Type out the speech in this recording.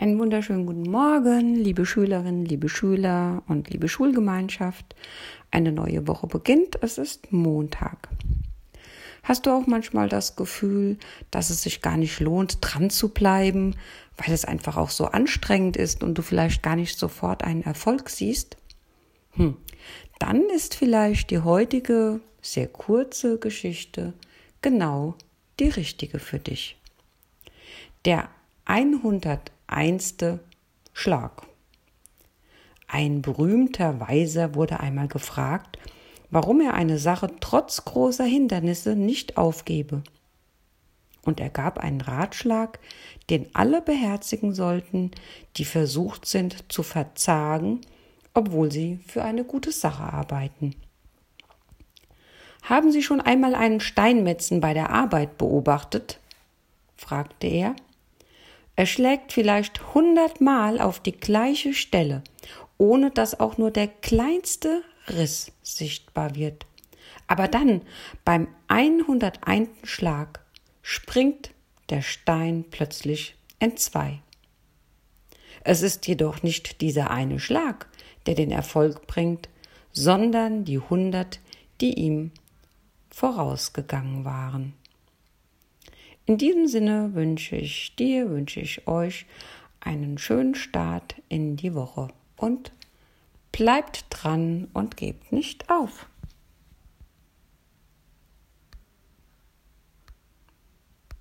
Einen wunderschönen guten Morgen, liebe Schülerinnen, liebe Schüler und liebe Schulgemeinschaft. Eine neue Woche beginnt. Es ist Montag. Hast du auch manchmal das Gefühl, dass es sich gar nicht lohnt, dran zu bleiben, weil es einfach auch so anstrengend ist und du vielleicht gar nicht sofort einen Erfolg siehst? Hm. Dann ist vielleicht die heutige sehr kurze Geschichte genau die richtige für dich. Der 100 einste Schlag. Ein berühmter Weiser wurde einmal gefragt, warum er eine Sache trotz großer Hindernisse nicht aufgebe. Und er gab einen Ratschlag, den alle beherzigen sollten, die versucht sind zu verzagen, obwohl sie für eine gute Sache arbeiten. Haben Sie schon einmal einen Steinmetzen bei der Arbeit beobachtet? fragte er. Er schlägt vielleicht hundertmal auf die gleiche Stelle, ohne dass auch nur der kleinste Riss sichtbar wird. Aber dann, beim 101. Schlag, springt der Stein plötzlich entzwei. Es ist jedoch nicht dieser eine Schlag, der den Erfolg bringt, sondern die hundert, die ihm vorausgegangen waren. In diesem Sinne wünsche ich dir, wünsche ich euch einen schönen Start in die Woche und bleibt dran und gebt nicht auf.